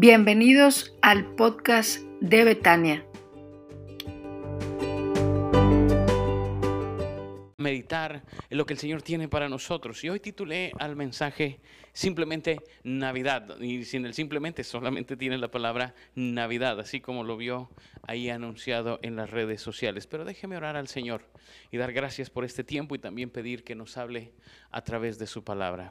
Bienvenidos al podcast de Betania. Meditar en lo que el Señor tiene para nosotros. Y hoy titulé al mensaje simplemente Navidad. Y sin el simplemente solamente tiene la palabra Navidad, así como lo vio ahí anunciado en las redes sociales. Pero déjeme orar al Señor y dar gracias por este tiempo y también pedir que nos hable a través de su palabra.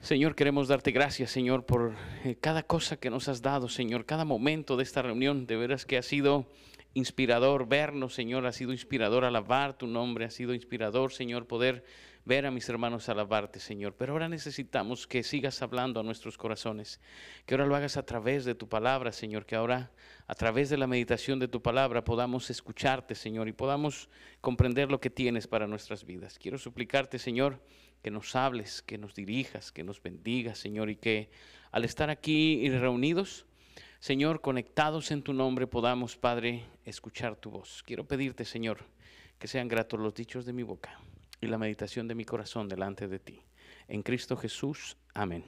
Señor, queremos darte gracias, Señor, por eh, cada cosa que nos has dado, Señor, cada momento de esta reunión. De veras que ha sido inspirador vernos, Señor, ha sido inspirador alabar tu nombre, ha sido inspirador, Señor, poder ver a mis hermanos alabarte, Señor. Pero ahora necesitamos que sigas hablando a nuestros corazones, que ahora lo hagas a través de tu palabra, Señor, que ahora a través de la meditación de tu palabra podamos escucharte, Señor, y podamos comprender lo que tienes para nuestras vidas. Quiero suplicarte, Señor, que nos hables, que nos dirijas, que nos bendigas, Señor, y que al estar aquí reunidos, Señor, conectados en tu nombre, podamos, Padre, escuchar tu voz. Quiero pedirte, Señor, que sean gratos los dichos de mi boca y la meditación de mi corazón delante de ti. En Cristo Jesús, amén.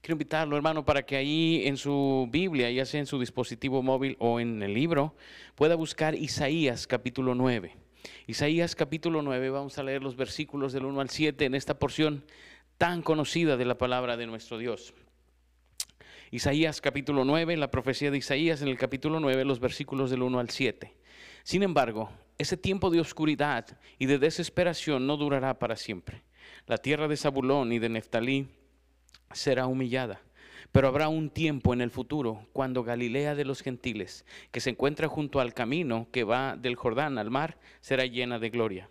Quiero invitarlo, hermano, para que ahí en su Biblia, ya sea en su dispositivo móvil o en el libro, pueda buscar Isaías capítulo 9. Isaías capítulo 9, vamos a leer los versículos del 1 al 7 en esta porción tan conocida de la palabra de nuestro Dios. Isaías capítulo 9, la profecía de Isaías en el capítulo 9, los versículos del 1 al 7. Sin embargo, ese tiempo de oscuridad y de desesperación no durará para siempre. La tierra de Zabulón y de Neftalí será humillada pero habrá un tiempo en el futuro cuando Galilea de los gentiles, que se encuentra junto al camino que va del Jordán al mar, será llena de gloria.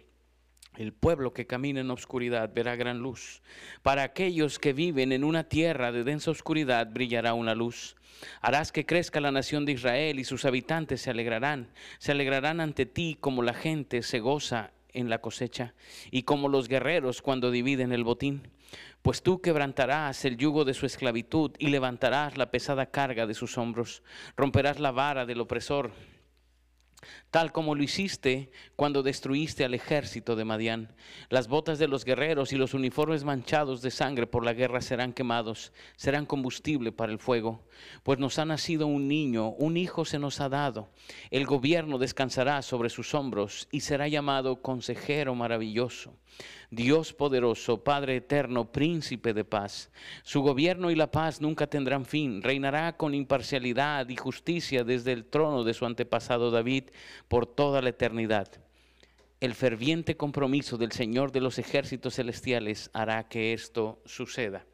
El pueblo que camina en oscuridad verá gran luz. Para aquellos que viven en una tierra de densa oscuridad brillará una luz. Harás que crezca la nación de Israel y sus habitantes se alegrarán. Se alegrarán ante ti como la gente se goza en la cosecha y como los guerreros cuando dividen el botín. Pues tú quebrantarás el yugo de su esclavitud y levantarás la pesada carga de sus hombros, romperás la vara del opresor tal como lo hiciste cuando destruiste al ejército de Madián. Las botas de los guerreros y los uniformes manchados de sangre por la guerra serán quemados, serán combustible para el fuego, pues nos ha nacido un niño, un hijo se nos ha dado. El gobierno descansará sobre sus hombros y será llamado consejero maravilloso. Dios poderoso, Padre eterno, príncipe de paz. Su gobierno y la paz nunca tendrán fin. Reinará con imparcialidad y justicia desde el trono de su antepasado David por toda la eternidad. El ferviente compromiso del Señor de los ejércitos celestiales hará que esto suceda.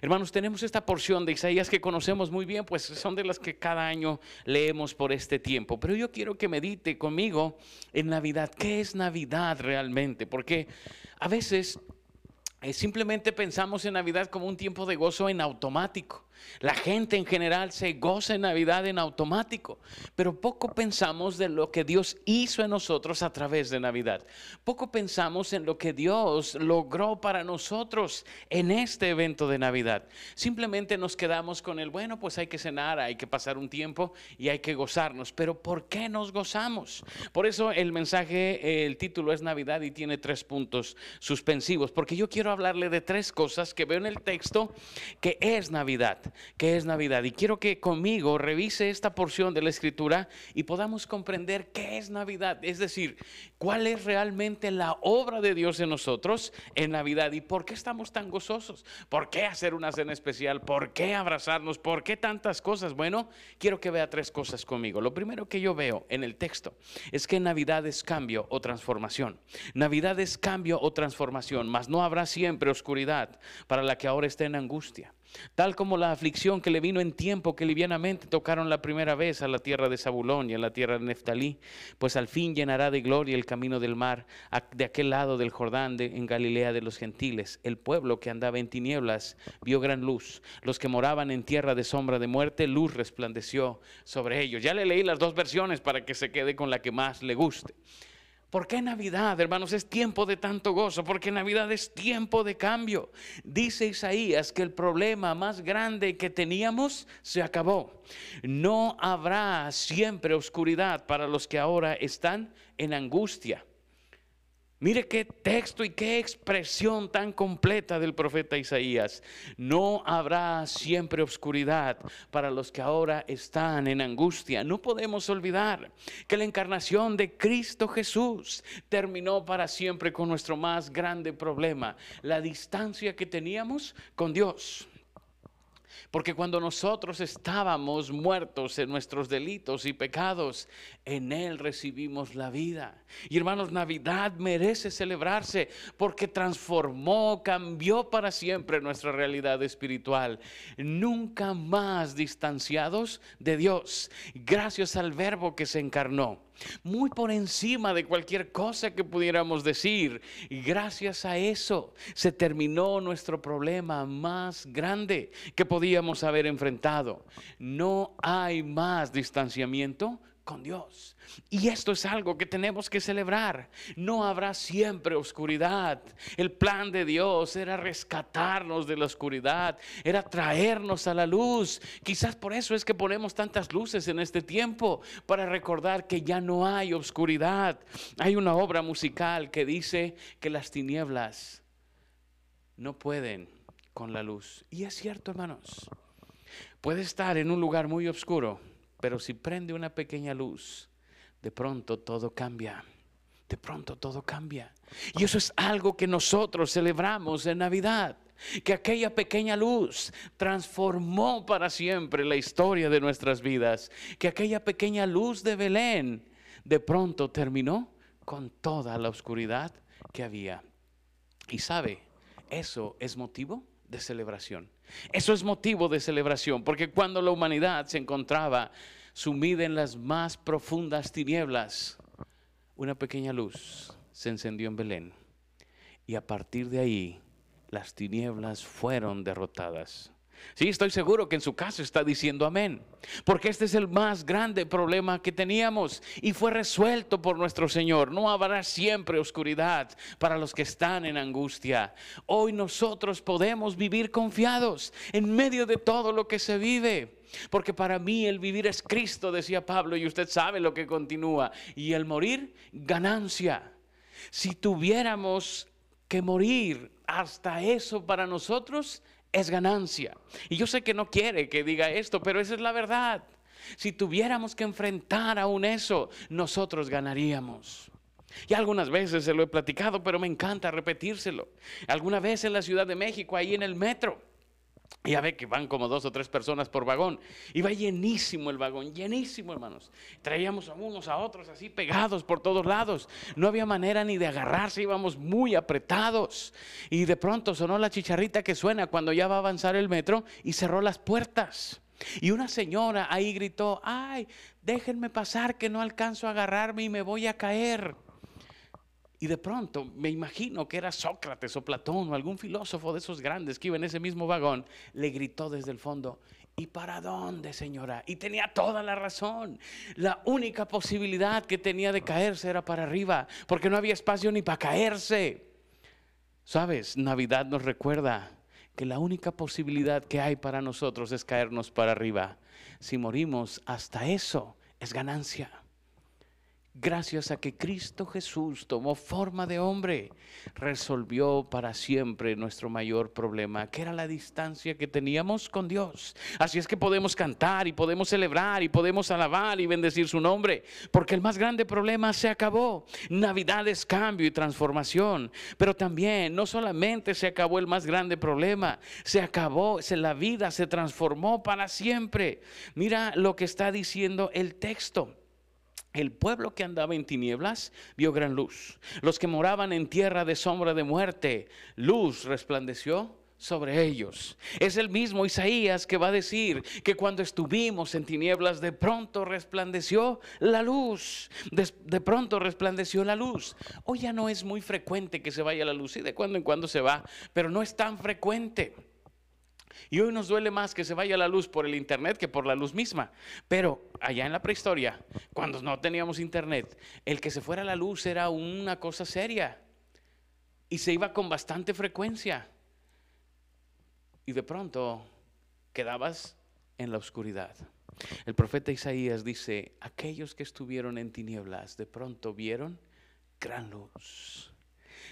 Hermanos, tenemos esta porción de Isaías que conocemos muy bien, pues son de las que cada año leemos por este tiempo. Pero yo quiero que medite conmigo en Navidad. ¿Qué es Navidad realmente? Porque a veces eh, simplemente pensamos en Navidad como un tiempo de gozo en automático. La gente en general se goza en Navidad en automático, pero poco pensamos de lo que Dios hizo en nosotros a través de Navidad. Poco pensamos en lo que Dios logró para nosotros en este evento de Navidad. Simplemente nos quedamos con el, bueno, pues hay que cenar, hay que pasar un tiempo y hay que gozarnos. Pero ¿por qué nos gozamos? Por eso el mensaje, el título es Navidad y tiene tres puntos suspensivos, porque yo quiero hablarle de tres cosas que veo en el texto que es Navidad que es Navidad. Y quiero que conmigo revise esta porción de la escritura y podamos comprender qué es Navidad. Es decir, cuál es realmente la obra de Dios en nosotros en Navidad y por qué estamos tan gozosos. ¿Por qué hacer una cena especial? ¿Por qué abrazarnos? ¿Por qué tantas cosas? Bueno, quiero que vea tres cosas conmigo. Lo primero que yo veo en el texto es que Navidad es cambio o transformación. Navidad es cambio o transformación, mas no habrá siempre oscuridad para la que ahora está en angustia. Tal como la aflicción que le vino en tiempo que livianamente tocaron la primera vez a la tierra de Zabulón y a la tierra de Neftalí, pues al fin llenará de gloria el camino del mar, de aquel lado del Jordán, en Galilea de los gentiles. El pueblo que andaba en tinieblas vio gran luz. Los que moraban en tierra de sombra de muerte, luz resplandeció sobre ellos. Ya le leí las dos versiones para que se quede con la que más le guste. ¿Por qué Navidad, hermanos, es tiempo de tanto gozo? Porque Navidad es tiempo de cambio. Dice Isaías que el problema más grande que teníamos se acabó. No habrá siempre oscuridad para los que ahora están en angustia. Mire qué texto y qué expresión tan completa del profeta Isaías. No habrá siempre oscuridad para los que ahora están en angustia. No podemos olvidar que la encarnación de Cristo Jesús terminó para siempre con nuestro más grande problema, la distancia que teníamos con Dios. Porque cuando nosotros estábamos muertos en nuestros delitos y pecados, en Él recibimos la vida. Y hermanos, Navidad merece celebrarse porque transformó, cambió para siempre nuestra realidad espiritual. Nunca más distanciados de Dios, gracias al verbo que se encarnó muy por encima de cualquier cosa que pudiéramos decir. Y gracias a eso se terminó nuestro problema más grande que podíamos haber enfrentado. No hay más distanciamiento con Dios. Y esto es algo que tenemos que celebrar. No habrá siempre oscuridad. El plan de Dios era rescatarnos de la oscuridad, era traernos a la luz. Quizás por eso es que ponemos tantas luces en este tiempo, para recordar que ya no hay oscuridad. Hay una obra musical que dice que las tinieblas no pueden con la luz. Y es cierto, hermanos. Puede estar en un lugar muy oscuro pero si prende una pequeña luz, de pronto todo cambia. De pronto todo cambia. Y eso es algo que nosotros celebramos en Navidad. Que aquella pequeña luz transformó para siempre la historia de nuestras vidas. Que aquella pequeña luz de Belén de pronto terminó con toda la oscuridad que había. Y sabe, eso es motivo de celebración. Eso es motivo de celebración, porque cuando la humanidad se encontraba sumida en las más profundas tinieblas, una pequeña luz se encendió en Belén. Y a partir de ahí, las tinieblas fueron derrotadas. Sí, estoy seguro que en su caso está diciendo amén. Porque este es el más grande problema que teníamos y fue resuelto por nuestro Señor. No habrá siempre oscuridad para los que están en angustia. Hoy nosotros podemos vivir confiados en medio de todo lo que se vive. Porque para mí el vivir es Cristo, decía Pablo, y usted sabe lo que continúa. Y el morir, ganancia. Si tuviéramos que morir, hasta eso para nosotros es ganancia. Y yo sé que no quiere que diga esto, pero esa es la verdad. Si tuviéramos que enfrentar aún eso, nosotros ganaríamos. Y algunas veces se lo he platicado, pero me encanta repetírselo. Alguna vez en la Ciudad de México, ahí en el metro, ya ve que van como dos o tres personas por vagón. Iba llenísimo el vagón, llenísimo, hermanos. Traíamos a unos a otros así pegados por todos lados. No había manera ni de agarrarse, íbamos muy apretados. Y de pronto sonó la chicharrita que suena cuando ya va a avanzar el metro y cerró las puertas. Y una señora ahí gritó, ay, déjenme pasar que no alcanzo a agarrarme y me voy a caer. Y de pronto me imagino que era Sócrates o Platón o algún filósofo de esos grandes que iba en ese mismo vagón, le gritó desde el fondo, ¿y para dónde, señora? Y tenía toda la razón. La única posibilidad que tenía de caerse era para arriba, porque no había espacio ni para caerse. Sabes, Navidad nos recuerda que la única posibilidad que hay para nosotros es caernos para arriba. Si morimos, hasta eso es ganancia gracias a que Cristo Jesús tomó forma de hombre, resolvió para siempre nuestro mayor problema, que era la distancia que teníamos con Dios. Así es que podemos cantar y podemos celebrar y podemos alabar y bendecir su nombre, porque el más grande problema se acabó. Navidad es cambio y transformación, pero también no solamente se acabó el más grande problema, se acabó, la vida se transformó para siempre. Mira lo que está diciendo el texto. El pueblo que andaba en tinieblas vio gran luz. Los que moraban en tierra de sombra de muerte, luz resplandeció sobre ellos. Es el mismo Isaías que va a decir que cuando estuvimos en tinieblas, de pronto resplandeció la luz. De, pronto resplandeció la luz. Hoy ya no es muy frecuente que se vaya la luz, y de cuando en cuando se va, pero no es tan frecuente. Y hoy nos duele más que se vaya la luz por el Internet que por la luz misma. Pero allá en la prehistoria, cuando no teníamos Internet, el que se fuera la luz era una cosa seria. Y se iba con bastante frecuencia. Y de pronto quedabas en la oscuridad. El profeta Isaías dice, aquellos que estuvieron en tinieblas de pronto vieron gran luz.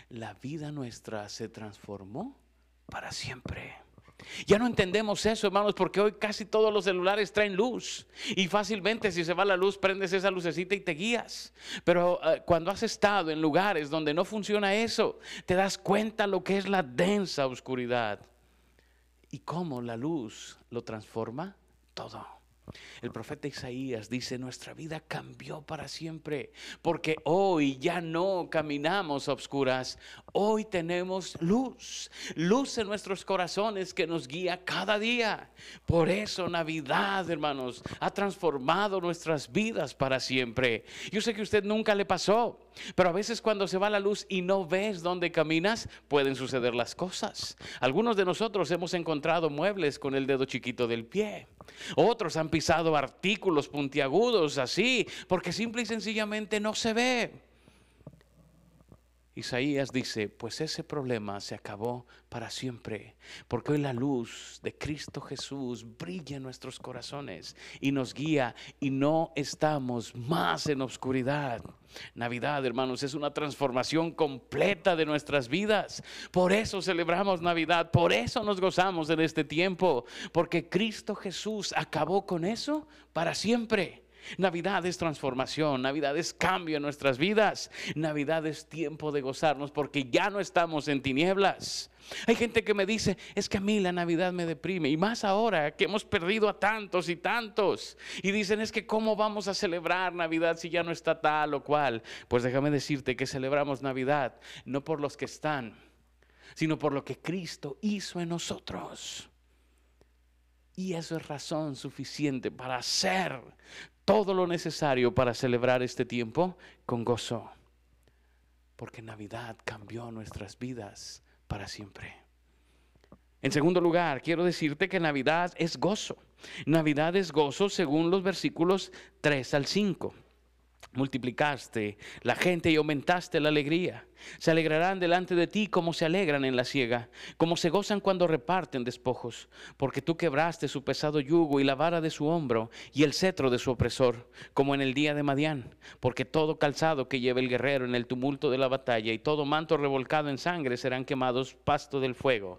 la vida nuestra se transformó para siempre. Ya no entendemos eso, hermanos, porque hoy casi todos los celulares traen luz y fácilmente si se va la luz prendes esa lucecita y te guías. Pero eh, cuando has estado en lugares donde no funciona eso, te das cuenta lo que es la densa oscuridad y cómo la luz lo transforma todo. El profeta Isaías dice, nuestra vida cambió para siempre, porque hoy ya no caminamos obscuras, hoy tenemos luz, luz en nuestros corazones que nos guía cada día. Por eso Navidad, hermanos, ha transformado nuestras vidas para siempre. Yo sé que a usted nunca le pasó, pero a veces cuando se va la luz y no ves dónde caminas, pueden suceder las cosas. Algunos de nosotros hemos encontrado muebles con el dedo chiquito del pie. Otros han pisado artículos puntiagudos así, porque simple y sencillamente no se ve. Isaías dice, pues ese problema se acabó para siempre, porque hoy la luz de Cristo Jesús brilla en nuestros corazones y nos guía y no estamos más en oscuridad. Navidad, hermanos, es una transformación completa de nuestras vidas. Por eso celebramos Navidad, por eso nos gozamos en este tiempo, porque Cristo Jesús acabó con eso para siempre. Navidad es transformación, Navidad es cambio en nuestras vidas, Navidad es tiempo de gozarnos porque ya no estamos en tinieblas. Hay gente que me dice, es que a mí la Navidad me deprime, y más ahora que hemos perdido a tantos y tantos, y dicen, es que ¿cómo vamos a celebrar Navidad si ya no está tal o cual? Pues déjame decirte que celebramos Navidad no por los que están, sino por lo que Cristo hizo en nosotros. Y eso es razón suficiente para hacer todo lo necesario para celebrar este tiempo con gozo. Porque Navidad cambió nuestras vidas para siempre. En segundo lugar, quiero decirte que Navidad es gozo. Navidad es gozo según los versículos 3 al 5 multiplicaste la gente y aumentaste la alegría. Se alegrarán delante de ti como se alegran en la siega, como se gozan cuando reparten despojos, porque tú quebraste su pesado yugo y la vara de su hombro y el cetro de su opresor, como en el día de Madián, porque todo calzado que lleve el guerrero en el tumulto de la batalla y todo manto revolcado en sangre serán quemados pasto del fuego.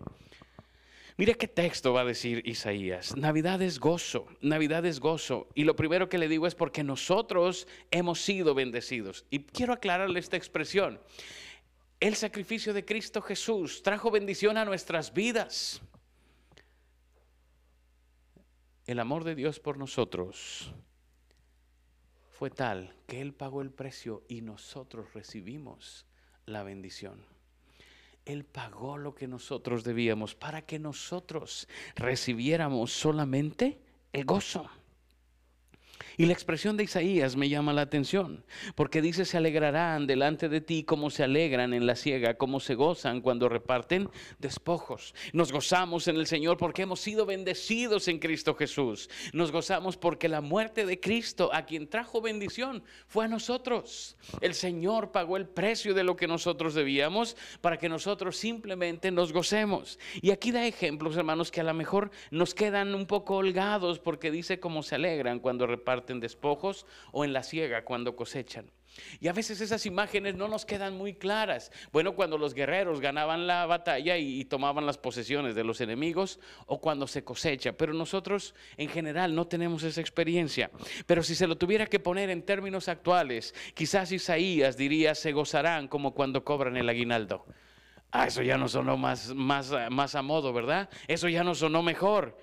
Mire qué texto va a decir Isaías. Navidad es gozo, Navidad es gozo. Y lo primero que le digo es porque nosotros hemos sido bendecidos. Y quiero aclararle esta expresión. El sacrificio de Cristo Jesús trajo bendición a nuestras vidas. El amor de Dios por nosotros fue tal que Él pagó el precio y nosotros recibimos la bendición. Él pagó lo que nosotros debíamos para que nosotros recibiéramos solamente el gozo. Y la expresión de Isaías me llama la atención, porque dice, se alegrarán delante de ti como se alegran en la siega, como se gozan cuando reparten despojos. Nos gozamos en el Señor porque hemos sido bendecidos en Cristo Jesús. Nos gozamos porque la muerte de Cristo, a quien trajo bendición, fue a nosotros. El Señor pagó el precio de lo que nosotros debíamos para que nosotros simplemente nos gocemos. Y aquí da ejemplos, hermanos, que a lo mejor nos quedan un poco holgados porque dice cómo se alegran cuando reparten en despojos o en la siega cuando cosechan. Y a veces esas imágenes no nos quedan muy claras. Bueno, cuando los guerreros ganaban la batalla y, tomaban las posesiones de los enemigos o cuando se cosecha, pero nosotros en general no tenemos esa experiencia. Pero si se lo tuviera que poner en términos actuales, quizás Isaías diría, se gozarán como cuando cobran el aguinaldo. Ah, eso ya no sonó más, más, más a modo, ¿verdad? Eso ya no sonó mejor.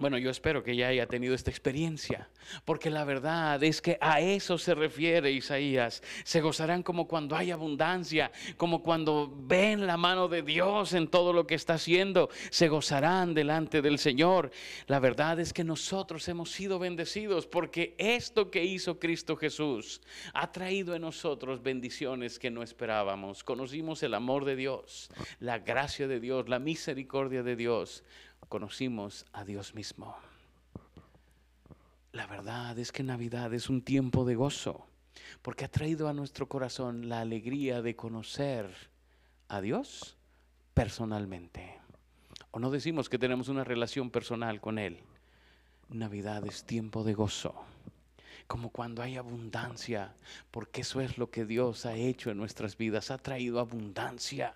Bueno, yo espero que ya haya tenido esta experiencia, porque la verdad es que a eso se refiere Isaías. Se gozarán como cuando hay abundancia, como cuando ven la mano de Dios en todo lo que está haciendo. Se gozarán delante del Señor. La verdad es que nosotros hemos sido bendecidos porque esto que hizo Cristo Jesús ha traído en nosotros bendiciones que no esperábamos. Conocimos el amor de Dios, la gracia de Dios, la misericordia de Dios conocimos a Dios mismo. La verdad es que Navidad es un tiempo de gozo, porque ha traído a nuestro corazón la alegría de conocer a Dios personalmente. O no decimos que tenemos una relación personal con Él. Navidad es tiempo de gozo. como cuando hay abundancia, porque eso es lo que Dios ha hecho en nuestras vidas, ha traído abundancia.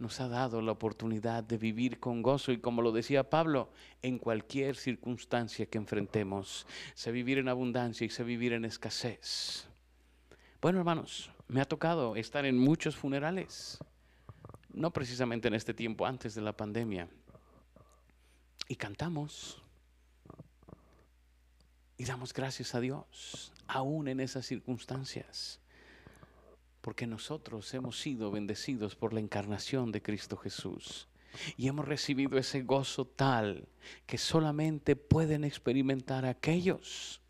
Nos ha dado la oportunidad de vivir con gozo. Y como lo decía Pablo, en cualquier circunstancia que enfrentemos, sé vivir en abundancia y sé vivir en escasez. Bueno, hermanos, me ha tocado estar en muchos funerales, no precisamente en este tiempo antes de la pandemia, y cantamos. Y damos gracias a Dios, aún en esas circunstancias, porque nosotros hemos sido bendecidos por la encarnación de Cristo Jesús y hemos recibido ese gozo tal que solamente pueden experimentar aquellos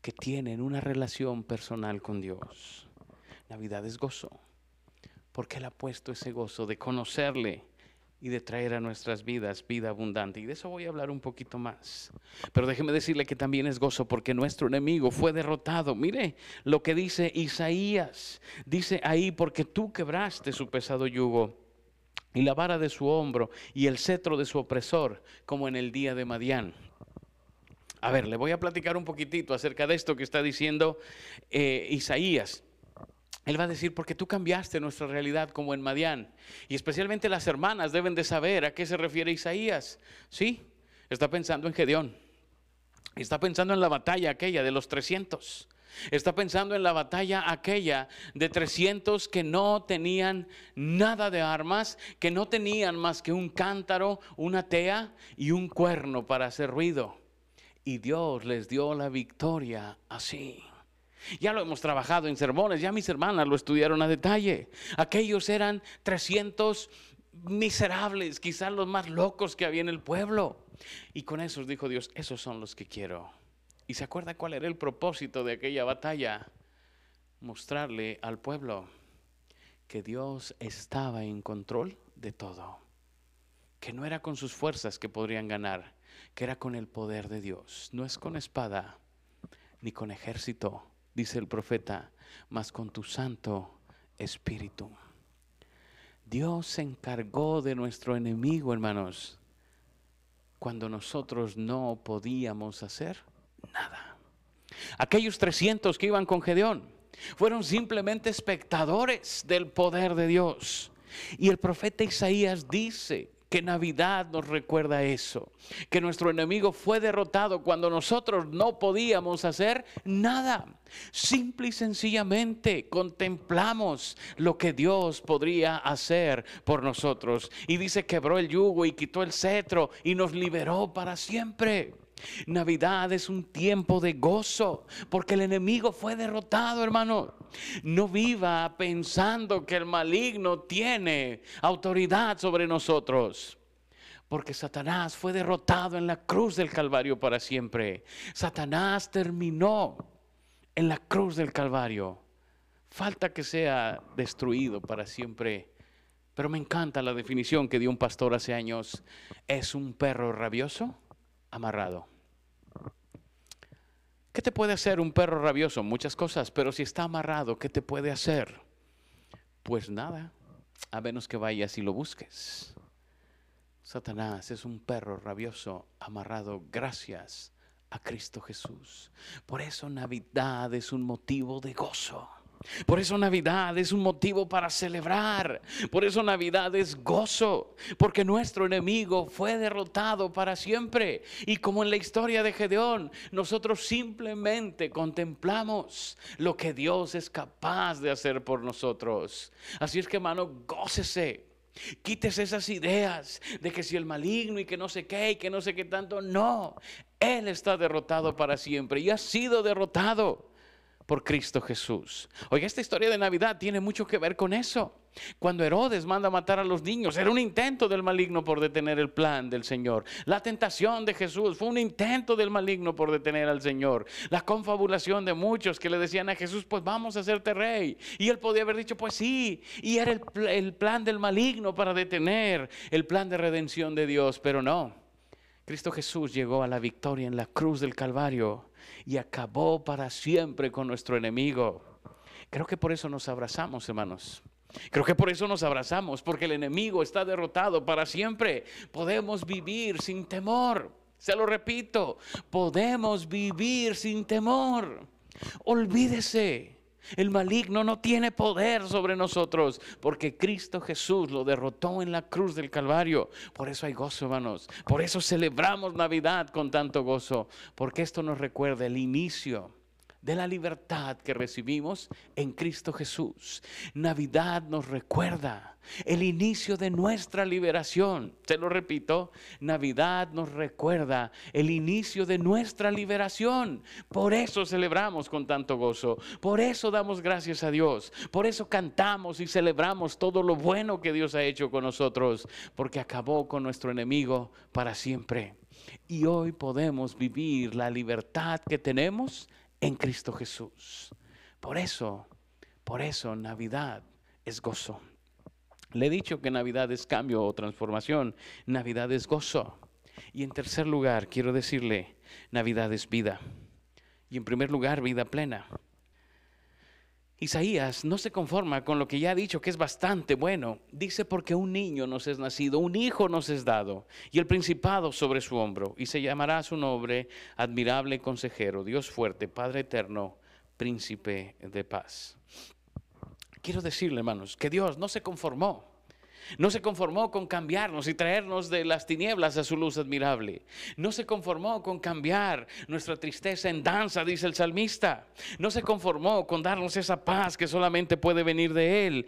que tienen una relación personal con Dios. Navidad es gozo, porque Él ha puesto ese gozo de conocerle y de traer a nuestras vidas vida abundante. Y de eso voy a hablar un poquito más. Pero déjeme decirle que también es gozo porque nuestro enemigo fue derrotado. Mire lo que dice Isaías. Dice ahí, porque tú quebraste su pesado yugo y la vara de su hombro y el cetro de su opresor, como en el día de Madián. A ver, le voy a platicar un poquitito acerca de esto que está diciendo eh, Isaías. Él va a decir, porque tú cambiaste nuestra realidad como en Madián. Y especialmente las hermanas deben de saber a qué se refiere Isaías. Sí, está pensando en Gedeón. Está pensando en la batalla aquella de los 300. Está pensando en la batalla aquella de 300 que no tenían nada de armas, que no tenían más que un cántaro, una tea y un cuerno para hacer ruido. Y Dios les dio la victoria así. Ya lo hemos trabajado en sermones, ya mis hermanas lo estudiaron a detalle. Aquellos eran 300 miserables, quizás los más locos que había en el pueblo. Y con esos dijo Dios, esos son los que quiero. ¿Y se acuerda cuál era el propósito de aquella batalla? Mostrarle al pueblo que Dios estaba en control de todo. Que no era con sus fuerzas que podrían ganar, que era con el poder de Dios. No es con espada ni con ejército, dice el profeta, mas con tu santo espíritu. Dios se encargó de nuestro enemigo, hermanos, cuando nosotros no podíamos hacer nada. Aquellos 300 que iban con Gedeón fueron simplemente espectadores del poder de Dios. Y el profeta Isaías dice que Navidad nos recuerda eso, que nuestro enemigo fue derrotado cuando nosotros no podíamos hacer nada. Simple y sencillamente contemplamos lo que Dios podría hacer por nosotros. Y dice, quebró el yugo y quitó el cetro y nos liberó para siempre. Navidad es un tiempo de gozo porque el enemigo fue derrotado, hermano. No viva pensando que el maligno tiene autoridad sobre nosotros. Porque Satanás fue derrotado en la cruz del Calvario para siempre. Satanás terminó en la cruz del Calvario. Falta que sea destruido para siempre. Pero me encanta la definición que dio un pastor hace años. Es un perro rabioso amarrado. ¿Qué te puede hacer un perro rabioso? Muchas cosas, pero si está amarrado, ¿qué te puede hacer? Pues nada, a menos que vayas y lo busques. Satanás es un perro rabioso amarrado gracias a Cristo Jesús. Por eso Navidad es un motivo de gozo. Por eso Navidad es un motivo para celebrar. Por eso Navidad es gozo. Porque nuestro enemigo fue derrotado para siempre. Y como en la historia de Gedeón, nosotros simplemente contemplamos lo que Dios es capaz de hacer por nosotros. Así es que hermano, gócese. Quítese esas ideas de que si el maligno y que no sé qué y que no sé qué tanto. No, Él está derrotado para siempre y ha sido derrotado por Cristo Jesús. Oiga, esta historia de Navidad tiene mucho que ver con eso. Cuando Herodes manda matar a los niños, era un intento del maligno por detener el plan del Señor. La tentación de Jesús fue un intento del maligno por detener al Señor. La confabulación de muchos que le decían a Jesús, pues vamos a hacerte rey. Y él podía haber dicho, pues sí. Y era el, el plan del maligno para detener el plan de redención de Dios, pero no. Cristo Jesús llegó a la victoria en la cruz del Calvario y acabó para siempre con nuestro enemigo. Creo que por eso nos abrazamos, hermanos. Creo que por eso nos abrazamos, porque el enemigo está derrotado para siempre. Podemos vivir sin temor. Se lo repito, podemos vivir sin temor. Olvídese. El maligno no tiene poder sobre nosotros porque Cristo Jesús lo derrotó en la cruz del Calvario. Por eso hay gozo, hermanos. Por eso celebramos Navidad con tanto gozo. Porque esto nos recuerda el inicio de la libertad que recibimos en Cristo Jesús. Navidad nos recuerda el inicio de nuestra liberación. Se lo repito, Navidad nos recuerda el inicio de nuestra liberación. Por eso celebramos con tanto gozo. Por eso damos gracias a Dios. Por eso cantamos y celebramos todo lo bueno que Dios ha hecho con nosotros. Porque acabó con nuestro enemigo para siempre. Y hoy podemos vivir la libertad que tenemos en Cristo Jesús. Por eso, por eso Navidad es gozo. Le he dicho que Navidad es cambio o transformación. Navidad es gozo. Y en tercer lugar, quiero decirle, Navidad es vida. Y en primer lugar, vida plena. Isaías no se conforma con lo que ya ha dicho, que es bastante bueno. Dice, porque un niño nos es nacido, un hijo nos es dado, y el principado sobre su hombro, y se llamará su nombre admirable consejero, Dios fuerte, Padre eterno, príncipe de paz. Quiero decirle, hermanos, que Dios no se conformó no se conformó con cambiarnos y traernos de las tinieblas a su luz admirable. No se conformó con cambiar nuestra tristeza en danza, dice el salmista. No se conformó con darnos esa paz que solamente puede venir de Él.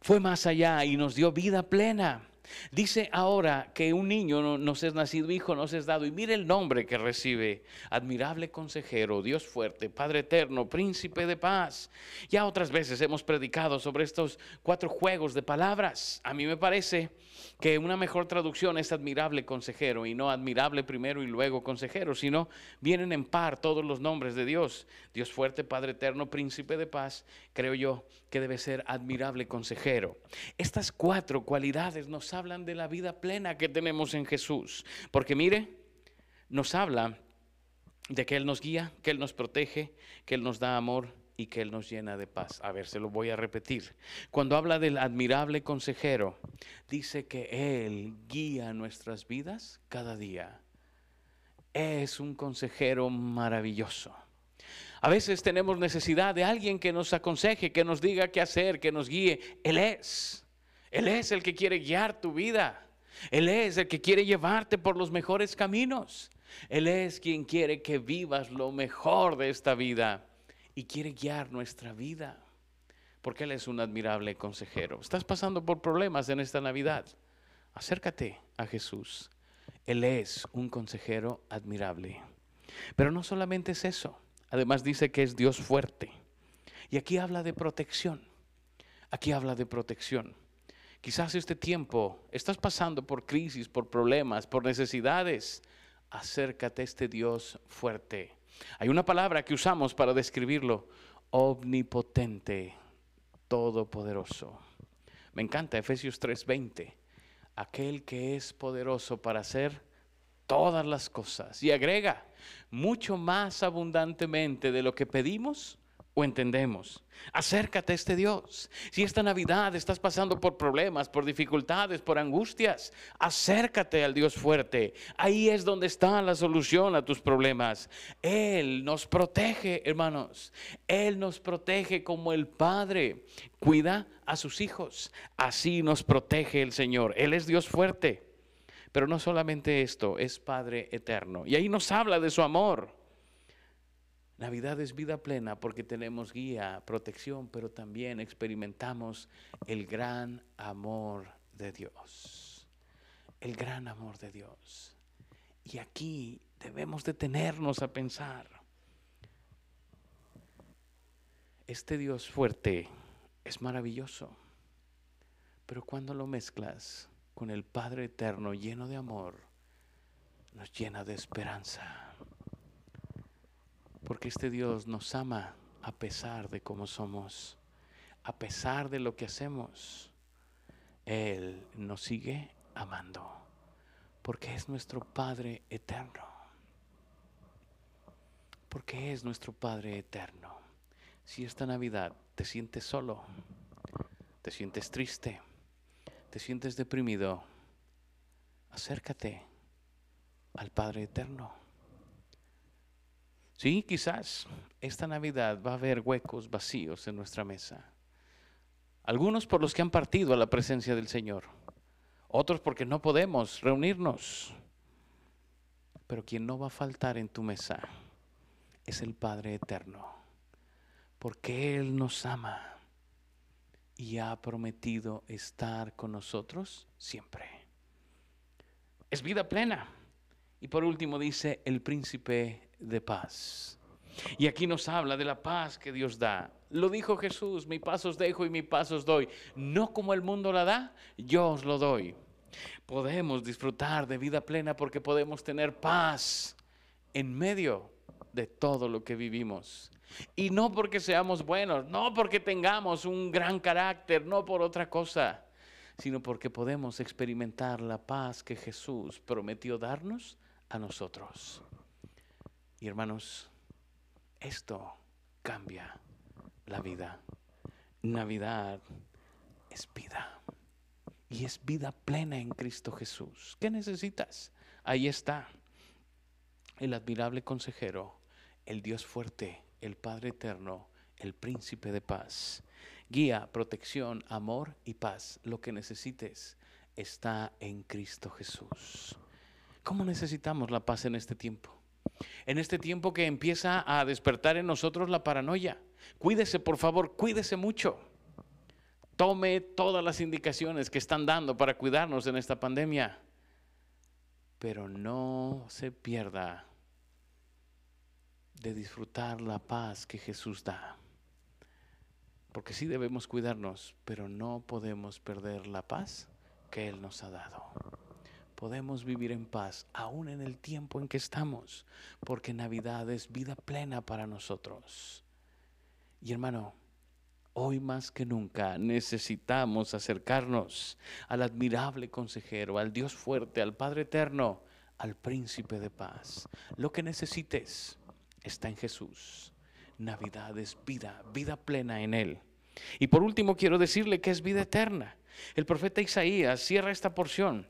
Fue más allá y nos dio vida plena. Dice ahora que un niño nos es nacido, hijo nos es dado. Y mire el nombre que recibe. Admirable consejero, Dios fuerte, Padre eterno, príncipe de paz. Ya otras veces hemos predicado sobre estos cuatro juegos de palabras. A mí me parece que una mejor traducción es admirable consejero y no admirable primero y luego consejero, sino vienen en par todos los nombres de Dios. Dios fuerte, Padre eterno, príncipe de paz, creo yo que debe ser admirable consejero. Estas cuatro cualidades nos hablan de la vida plena que tenemos en Jesús, porque mire, nos habla de que Él nos guía, que Él nos protege, que Él nos da amor y que Él nos llena de paz. A ver, se lo voy a repetir. Cuando habla del admirable consejero, dice que Él guía nuestras vidas cada día. Es un consejero maravilloso. A veces tenemos necesidad de alguien que nos aconseje, que nos diga qué hacer, que nos guíe. Él es. Él es el que quiere guiar tu vida. Él es el que quiere llevarte por los mejores caminos. Él es quien quiere que vivas lo mejor de esta vida y quiere guiar nuestra vida, porque Él es un admirable consejero. Estás pasando por problemas en esta Navidad. Acércate a Jesús. Él es un consejero admirable. Pero no solamente es eso. Además dice que es Dios fuerte. Y aquí habla de protección. Aquí habla de protección. Quizás este tiempo estás pasando por crisis, por problemas, por necesidades. Acércate a este Dios fuerte hay una palabra que usamos para describirlo, omnipotente, todopoderoso. Me encanta Efesios 3:20, aquel que es poderoso para hacer todas las cosas. Y agrega, mucho más abundantemente de lo que pedimos entendemos. Acércate a este Dios. Si esta Navidad estás pasando por problemas, por dificultades, por angustias, acércate al Dios fuerte. Ahí es donde está la solución a tus problemas. Él nos protege, hermanos. Él nos protege como el Padre cuida a sus hijos. Así nos protege el Señor. Él es Dios fuerte. Pero no solamente esto, es Padre eterno. Y ahí nos habla de su amor. Navidad es vida plena porque tenemos guía, protección, pero también experimentamos el gran amor de Dios. El gran amor de Dios. Y aquí debemos detenernos a pensar. Este Dios fuerte es maravilloso, pero cuando lo mezclas con el Padre eterno lleno de amor, nos llena de esperanza. Porque este Dios nos ama a pesar de cómo somos, a pesar de lo que hacemos. Él nos sigue amando, porque es nuestro Padre eterno. Porque es nuestro Padre eterno. Si esta Navidad te sientes solo, te sientes triste, te sientes deprimido, acércate al Padre Eterno. Sí, quizás esta Navidad va a haber huecos vacíos en nuestra mesa. Algunos por los que han partido a la presencia del Señor, otros porque no podemos reunirnos. Pero quien no va a faltar en tu mesa es el Padre Eterno, porque Él nos ama y ha prometido estar con nosotros siempre. Es vida plena. Y por último dice el príncipe de paz. Y aquí nos habla de la paz que Dios da. Lo dijo Jesús, mi paz os dejo y mi paz os doy. No como el mundo la da, yo os lo doy. Podemos disfrutar de vida plena porque podemos tener paz en medio de todo lo que vivimos. Y no porque seamos buenos, no porque tengamos un gran carácter, no por otra cosa, sino porque podemos experimentar la paz que Jesús prometió darnos a nosotros. Y hermanos, esto cambia la vida. Navidad es vida. Y es vida plena en Cristo Jesús. ¿Qué necesitas? Ahí está el admirable consejero, el Dios fuerte, el Padre eterno, el príncipe de paz. Guía, protección, amor y paz. Lo que necesites está en Cristo Jesús. ¿Cómo necesitamos la paz en este tiempo? En este tiempo que empieza a despertar en nosotros la paranoia. Cuídese, por favor, cuídese mucho. Tome todas las indicaciones que están dando para cuidarnos en esta pandemia. Pero no se pierda de disfrutar la paz que Jesús da. Porque sí debemos cuidarnos, pero no podemos perder la paz que Él nos ha dado. Podemos vivir en paz aún en el tiempo en que estamos, porque Navidad es vida plena para nosotros. Y hermano, hoy más que nunca necesitamos acercarnos al admirable consejero, al Dios fuerte, al Padre eterno, al príncipe de paz. Lo que necesites está en Jesús. Navidad es vida, vida plena en Él. Y por último quiero decirle que es vida eterna. El profeta Isaías cierra esta porción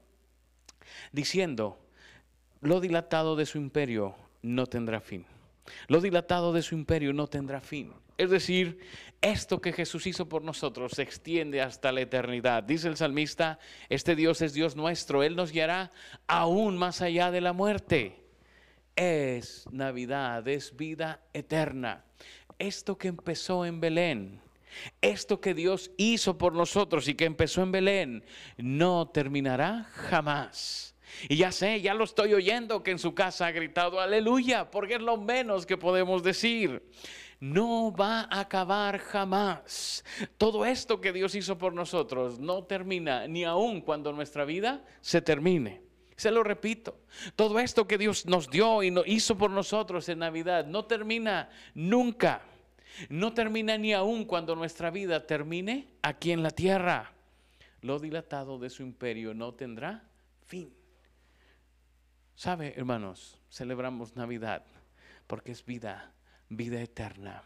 diciendo, lo dilatado de su imperio no tendrá fin. Lo dilatado de su imperio no tendrá fin. Es decir, esto que Jesús hizo por nosotros se extiende hasta la eternidad. Dice el salmista, este Dios es Dios nuestro, Él nos guiará aún más allá de la muerte es Navidad, es vida eterna. Esto que empezó en Belén, esto que Dios hizo por nosotros y que empezó en Belén, no terminará jamás. Y ya sé, ya lo estoy oyendo que en su casa ha gritado aleluya, porque es lo menos que podemos decir. No va a acabar jamás. Todo esto que Dios hizo por nosotros no termina, ni aun cuando nuestra vida se termine. Se lo repito, todo esto que Dios nos dio y hizo por nosotros en Navidad no termina nunca. No termina ni aún cuando nuestra vida termine aquí en la tierra. Lo dilatado de su imperio no tendrá fin. ¿Sabe, hermanos? Celebramos Navidad porque es vida, vida eterna.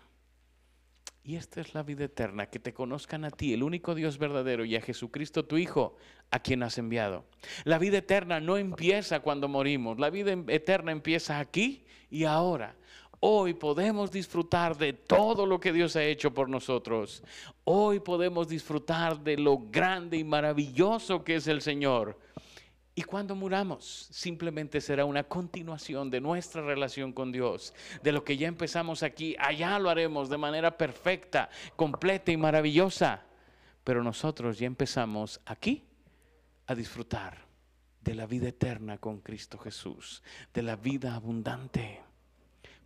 Y esta es la vida eterna, que te conozcan a ti, el único Dios verdadero, y a Jesucristo tu Hijo, a quien has enviado. La vida eterna no empieza cuando morimos, la vida em, eterna empieza aquí y ahora. Hoy podemos disfrutar de todo lo que Dios ha hecho por nosotros. Hoy podemos disfrutar de lo grande y maravilloso que es el Señor. Y cuando muramos, simplemente será una continuación de nuestra relación con Dios. De lo que ya empezamos aquí, allá lo haremos de manera perfecta, completa y maravillosa. Pero nosotros ya empezamos aquí a disfrutar de la vida eterna con Cristo Jesús, de la vida abundante.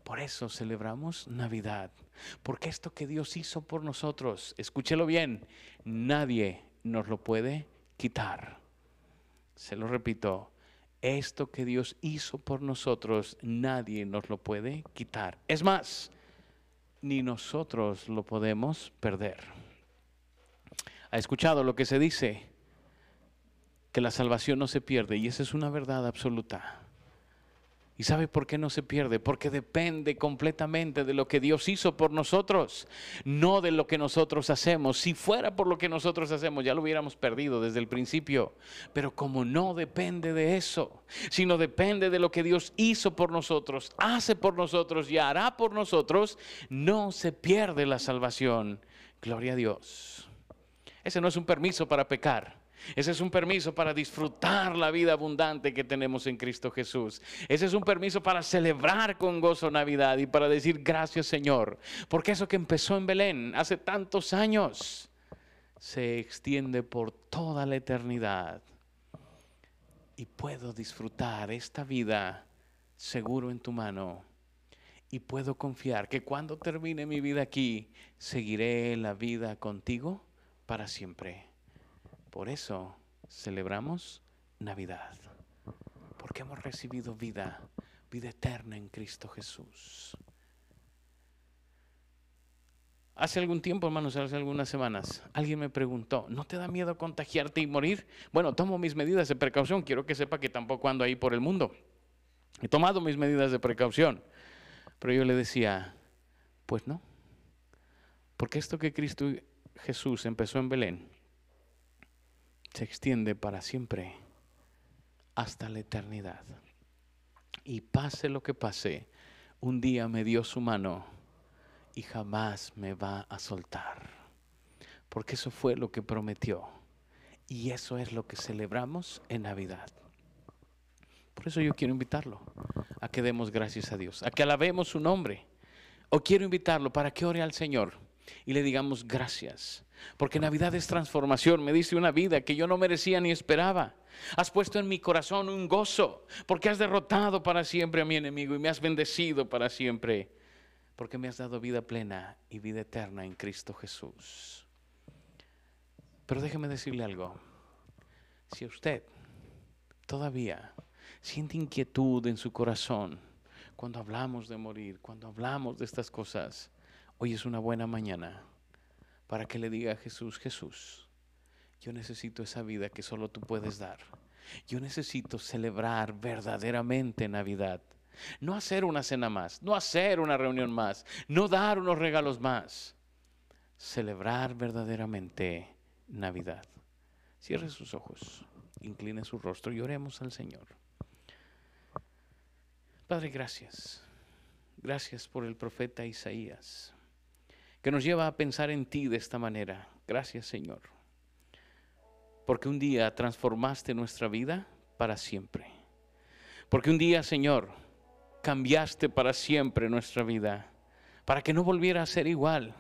Por eso celebramos Navidad, porque esto que Dios hizo por nosotros, escúchelo bien, nadie nos lo puede quitar. Se lo repito, esto que Dios hizo por nosotros, nadie nos lo puede quitar. Es más, ni nosotros lo podemos perder. ¿Ha escuchado lo que se dice? Que la salvación no se pierde y esa es una verdad absoluta. ¿Y sabe por qué no se pierde? Porque depende completamente de lo que Dios hizo por nosotros, no de lo que nosotros hacemos. Si fuera por lo que nosotros hacemos, ya lo hubiéramos perdido desde el principio. Pero como no depende de eso, sino depende de lo que Dios hizo por nosotros, hace por nosotros y hará por nosotros, no se pierde la salvación. Gloria a Dios. Ese no es un permiso para pecar. Ese es un permiso para disfrutar la vida abundante que tenemos en Cristo Jesús. Ese es un permiso para celebrar con gozo Navidad y para decir gracias Señor. Porque eso que empezó en Belén hace tantos años se extiende por toda la eternidad. Y puedo disfrutar esta vida seguro en tu mano. Y puedo confiar que cuando termine mi vida aquí, seguiré la vida contigo para siempre. Por eso celebramos Navidad, porque hemos recibido vida, vida eterna en Cristo Jesús. Hace algún tiempo, hermanos, hace algunas semanas, alguien me preguntó, ¿no te da miedo contagiarte y morir? Bueno, tomo mis medidas de precaución. Quiero que sepa que tampoco ando ahí por el mundo. He tomado mis medidas de precaución. Pero yo le decía, pues no. Porque esto que Cristo Jesús empezó en Belén, se extiende para siempre hasta la eternidad. Y pase lo que pase, un día me dio su mano y jamás me va a soltar. Porque eso fue lo que prometió. Y eso es lo que celebramos en Navidad. Por eso yo quiero invitarlo a que demos gracias a Dios, a que alabemos su nombre. O quiero invitarlo para que ore al Señor y le digamos gracias. Porque Navidad es transformación. Me dice una vida que yo no merecía ni esperaba. Has puesto en mi corazón un gozo porque has derrotado para siempre a mi enemigo y me has bendecido para siempre. Porque me has dado vida plena y vida eterna en Cristo Jesús. Pero déjeme decirle algo. Si usted todavía siente inquietud en su corazón cuando hablamos de morir, cuando hablamos de estas cosas, Hoy es una buena mañana para que le diga a Jesús, Jesús, yo necesito esa vida que solo tú puedes dar. Yo necesito celebrar verdaderamente Navidad. No hacer una cena más, no hacer una reunión más, no dar unos regalos más. Celebrar verdaderamente Navidad. Cierre sus ojos, incline su rostro y oremos al Señor. Padre, gracias. Gracias por el profeta Isaías que nos lleva a pensar en ti de esta manera. Gracias Señor, porque un día transformaste nuestra vida para siempre. Porque un día, Señor, cambiaste para siempre nuestra vida, para que no volviera a ser igual.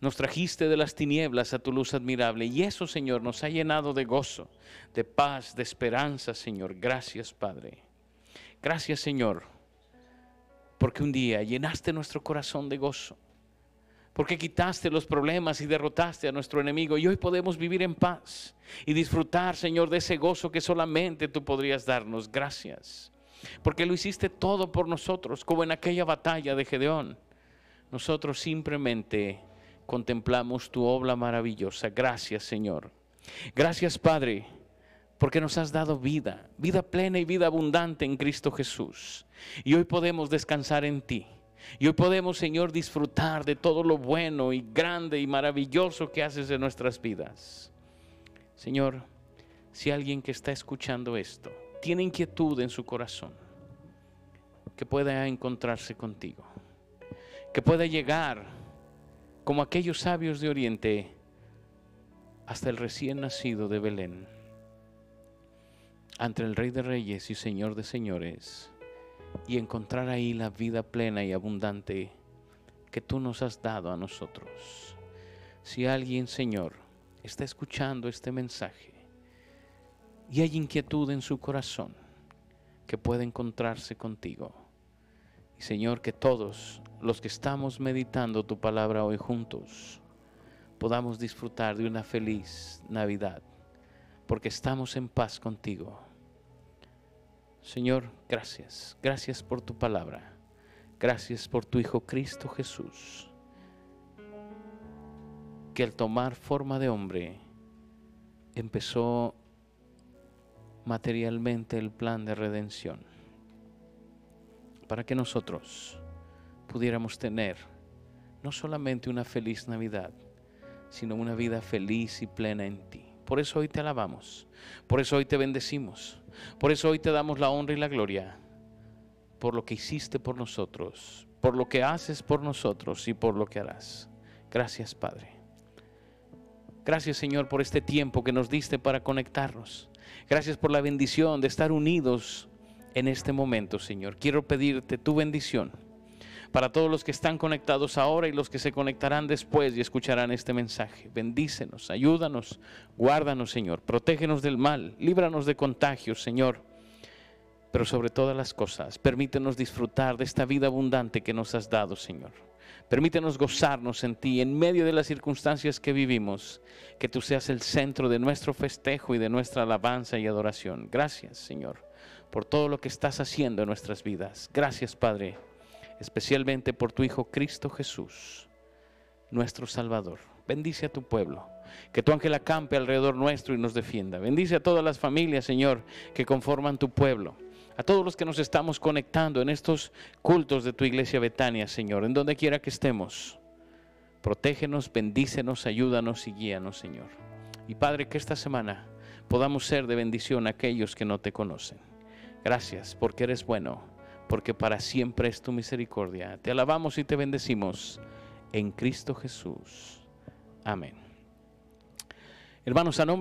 Nos trajiste de las tinieblas a tu luz admirable y eso, Señor, nos ha llenado de gozo, de paz, de esperanza, Señor. Gracias, Padre. Gracias, Señor, porque un día llenaste nuestro corazón de gozo porque quitaste los problemas y derrotaste a nuestro enemigo y hoy podemos vivir en paz y disfrutar, Señor, de ese gozo que solamente tú podrías darnos. Gracias, porque lo hiciste todo por nosotros, como en aquella batalla de Gedeón. Nosotros simplemente contemplamos tu obra maravillosa. Gracias, Señor. Gracias, Padre, porque nos has dado vida, vida plena y vida abundante en Cristo Jesús. Y hoy podemos descansar en ti. Y hoy podemos, Señor, disfrutar de todo lo bueno y grande y maravilloso que haces en nuestras vidas. Señor, si alguien que está escuchando esto tiene inquietud en su corazón, que pueda encontrarse contigo, que pueda llegar como aquellos sabios de Oriente hasta el recién nacido de Belén, ante el Rey de Reyes y Señor de Señores y encontrar ahí la vida plena y abundante que tú nos has dado a nosotros. Si alguien, Señor, está escuchando este mensaje y hay inquietud en su corazón, que pueda encontrarse contigo. Y Señor, que todos los que estamos meditando tu palabra hoy juntos, podamos disfrutar de una feliz Navidad, porque estamos en paz contigo Señor, gracias. Gracias por tu palabra. Gracias por tu Hijo Cristo Jesús, que al tomar forma de hombre empezó materialmente el plan de redención. para que nosotros pudiéramos tener no solamente una feliz Navidad, sino una vida feliz y plena en ti. Por eso hoy te alabamos, por eso hoy te bendecimos, por eso hoy te damos la honra y la gloria, por lo que hiciste por nosotros, por lo que haces por nosotros y por lo que harás. Gracias Padre. Gracias Señor por este tiempo que nos diste para conectarnos. Gracias por la bendición de estar unidos en este momento, Señor. Quiero pedirte tu bendición para todos los que están conectados ahora y los que se conectarán después y escucharán este mensaje. Bendícenos, ayúdanos, guárdanos, Señor. Protégenos del mal, líbranos de contagios, Señor. Pero sobre todas las cosas, permítenos disfrutar de esta vida abundante que nos has dado, Señor. Permítenos gozarnos en ti en medio de las circunstancias que vivimos, que tú seas el centro de nuestro festejo y de nuestra alabanza y adoración. Gracias, Señor, por todo lo que estás haciendo en nuestras vidas. Gracias, Padre, especialmente por tu Hijo Cristo Jesús, nuestro Salvador. Bendice a tu pueblo. Que tu ángel acampe alrededor nuestro y nos defienda. Bendice a todas las familias, Señor, que conforman tu pueblo a todos los que nos estamos conectando en estos cultos de tu iglesia Betania, Señor, en donde quiera que estemos. Protégenos, bendícenos, ayúdanos y guíanos, Señor. Y Padre, que esta semana podamos ser de bendición a aquellos que no te conocen. Gracias porque eres bueno, porque para siempre es tu misericordia. Te alabamos y te bendecimos en Cristo Jesús. Amén. Hermanos, a nombre